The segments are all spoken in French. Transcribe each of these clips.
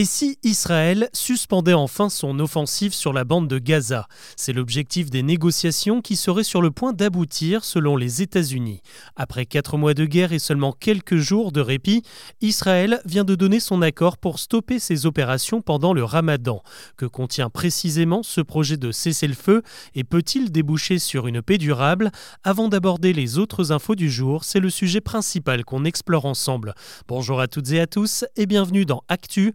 Et si Israël suspendait enfin son offensive sur la bande de Gaza? C'est l'objectif des négociations qui seraient sur le point d'aboutir selon les États-Unis. Après quatre mois de guerre et seulement quelques jours de répit, Israël vient de donner son accord pour stopper ses opérations pendant le ramadan. Que contient précisément ce projet de cessez-le-feu? Et peut-il déboucher sur une paix durable? Avant d'aborder les autres infos du jour, c'est le sujet principal qu'on explore ensemble. Bonjour à toutes et à tous et bienvenue dans Actu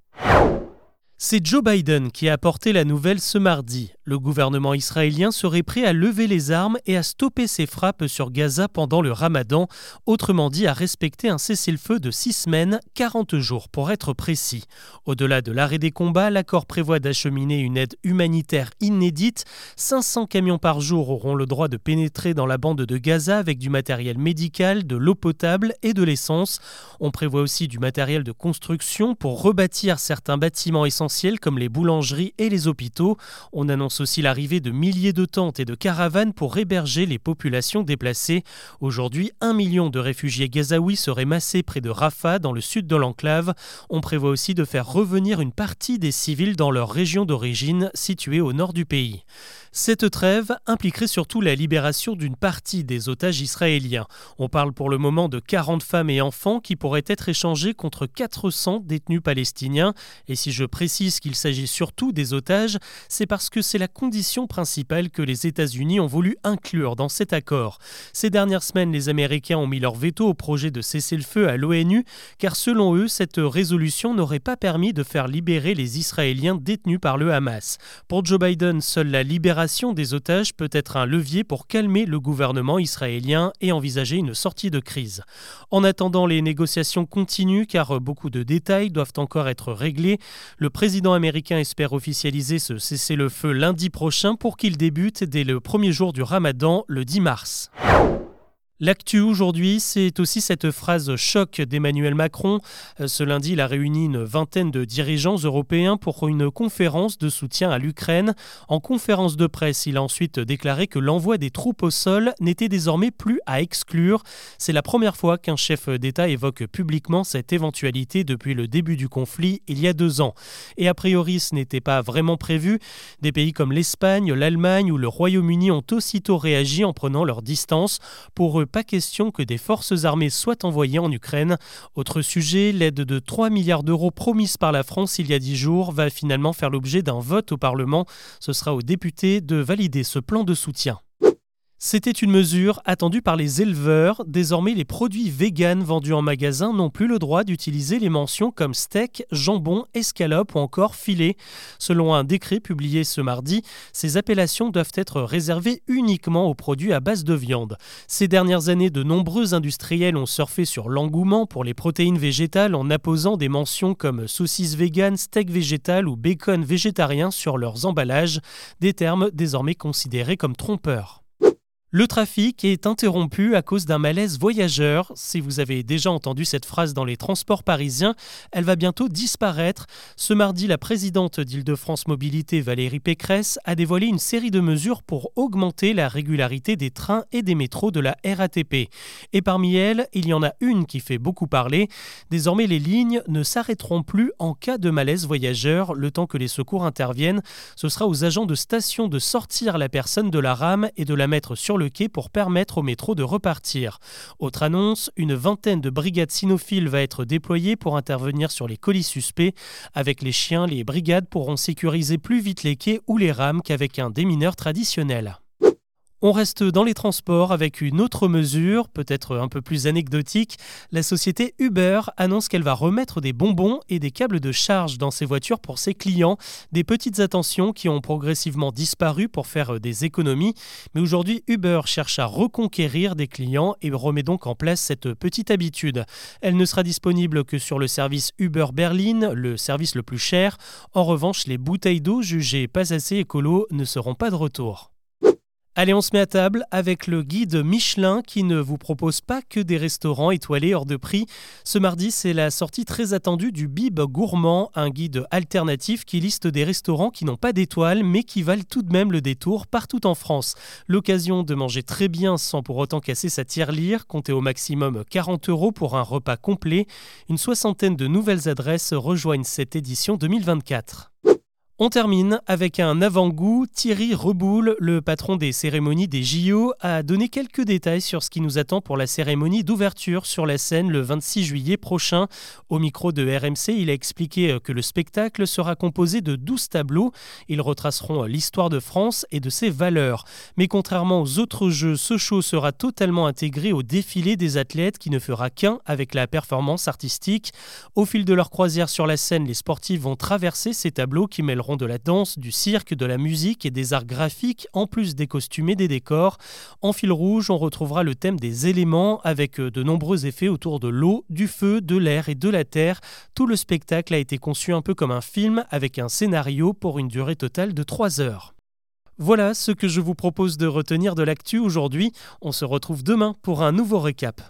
C'est Joe Biden qui a apporté la nouvelle ce mardi. Le gouvernement israélien serait prêt à lever les armes et à stopper ses frappes sur Gaza pendant le ramadan, autrement dit à respecter un cessez-le-feu de 6 semaines, 40 jours pour être précis. Au-delà de l'arrêt des combats, l'accord prévoit d'acheminer une aide humanitaire inédite. 500 camions par jour auront le droit de pénétrer dans la bande de Gaza avec du matériel médical, de l'eau potable et de l'essence. On prévoit aussi du matériel de construction pour rebâtir certains bâtiments essentiels comme les boulangeries et les hôpitaux. On annonce aussi l'arrivée de milliers de tentes et de caravanes pour héberger les populations déplacées. Aujourd'hui, un million de réfugiés gazaouis seraient massés près de Rafah, dans le sud de l'enclave. On prévoit aussi de faire revenir une partie des civils dans leur région d'origine, située au nord du pays. Cette trêve impliquerait surtout la libération d'une partie des otages israéliens. On parle pour le moment de 40 femmes et enfants qui pourraient être échangés contre 400 détenus palestiniens. Et si je précise qu'il s'agit surtout des otages, c'est parce que c'est la condition principale que les États-Unis ont voulu inclure dans cet accord. Ces dernières semaines, les Américains ont mis leur veto au projet de cesser le feu à l'ONU, car selon eux, cette résolution n'aurait pas permis de faire libérer les Israéliens détenus par le Hamas. Pour Joe Biden, seule la libération des otages peut être un levier pour calmer le gouvernement israélien et envisager une sortie de crise. En attendant, les négociations continuent car beaucoup de détails doivent encore être réglés. Le président américain espère officialiser ce cessez-le-feu lundi prochain pour qu'il débute dès le premier jour du ramadan, le 10 mars. L'actu aujourd'hui, c'est aussi cette phrase choc d'Emmanuel Macron. Euh, ce lundi, il a réuni une vingtaine de dirigeants européens pour une conférence de soutien à l'Ukraine. En conférence de presse, il a ensuite déclaré que l'envoi des troupes au sol n'était désormais plus à exclure. C'est la première fois qu'un chef d'État évoque publiquement cette éventualité depuis le début du conflit il y a deux ans. Et a priori, ce n'était pas vraiment prévu. Des pays comme l'Espagne, l'Allemagne ou le Royaume-Uni ont aussitôt réagi en prenant leur distance. Pour pas question que des forces armées soient envoyées en Ukraine. Autre sujet, l'aide de 3 milliards d'euros promise par la France il y a 10 jours va finalement faire l'objet d'un vote au Parlement. Ce sera aux députés de valider ce plan de soutien. C'était une mesure attendue par les éleveurs. Désormais, les produits véganes vendus en magasin n'ont plus le droit d'utiliser les mentions comme steak, jambon, escalope ou encore filet. Selon un décret publié ce mardi, ces appellations doivent être réservées uniquement aux produits à base de viande. Ces dernières années, de nombreux industriels ont surfé sur l'engouement pour les protéines végétales en apposant des mentions comme saucisse végane, steak végétal ou bacon végétarien sur leurs emballages, des termes désormais considérés comme trompeurs. Le trafic est interrompu à cause d'un malaise voyageur. Si vous avez déjà entendu cette phrase dans les transports parisiens, elle va bientôt disparaître. Ce mardi, la présidente d'Île-de-France Mobilité, Valérie Pécresse, a dévoilé une série de mesures pour augmenter la régularité des trains et des métros de la RATP. Et parmi elles, il y en a une qui fait beaucoup parler. Désormais, les lignes ne s'arrêteront plus en cas de malaise voyageur, le temps que les secours interviennent. Ce sera aux agents de station de sortir la personne de la rame et de la mettre sur le quai pour permettre au métro de repartir. Autre annonce, une vingtaine de brigades cynophiles va être déployée pour intervenir sur les colis suspects. Avec les chiens, les brigades pourront sécuriser plus vite les quais ou les rames qu'avec un démineur traditionnel. On reste dans les transports avec une autre mesure, peut-être un peu plus anecdotique. La société Uber annonce qu'elle va remettre des bonbons et des câbles de charge dans ses voitures pour ses clients. Des petites attentions qui ont progressivement disparu pour faire des économies. Mais aujourd'hui, Uber cherche à reconquérir des clients et remet donc en place cette petite habitude. Elle ne sera disponible que sur le service Uber Berlin, le service le plus cher. En revanche, les bouteilles d'eau jugées pas assez écolo ne seront pas de retour. Allez, on se met à table avec le guide Michelin qui ne vous propose pas que des restaurants étoilés hors de prix. Ce mardi, c'est la sortie très attendue du Bib Gourmand, un guide alternatif qui liste des restaurants qui n'ont pas d'étoiles mais qui valent tout de même le détour partout en France. L'occasion de manger très bien sans pour autant casser sa tirelire, comptez au maximum 40 euros pour un repas complet. Une soixantaine de nouvelles adresses rejoignent cette édition 2024. On termine avec un avant-goût. Thierry Reboul, le patron des cérémonies des JO, a donné quelques détails sur ce qui nous attend pour la cérémonie d'ouverture sur la scène le 26 juillet prochain. Au micro de RMC, il a expliqué que le spectacle sera composé de 12 tableaux. Ils retraceront l'histoire de France et de ses valeurs. Mais contrairement aux autres jeux, ce show sera totalement intégré au défilé des athlètes qui ne fera qu'un avec la performance artistique. Au fil de leur croisière sur la scène, les sportifs vont traverser ces tableaux qui mêleront de la danse, du cirque, de la musique et des arts graphiques, en plus des costumes et des décors. En fil rouge, on retrouvera le thème des éléments avec euh, de nombreux effets autour de l'eau, du feu, de l'air et de la terre. Tout le spectacle a été conçu un peu comme un film avec un scénario pour une durée totale de 3 heures. Voilà ce que je vous propose de retenir de l'actu aujourd'hui. On se retrouve demain pour un nouveau récap.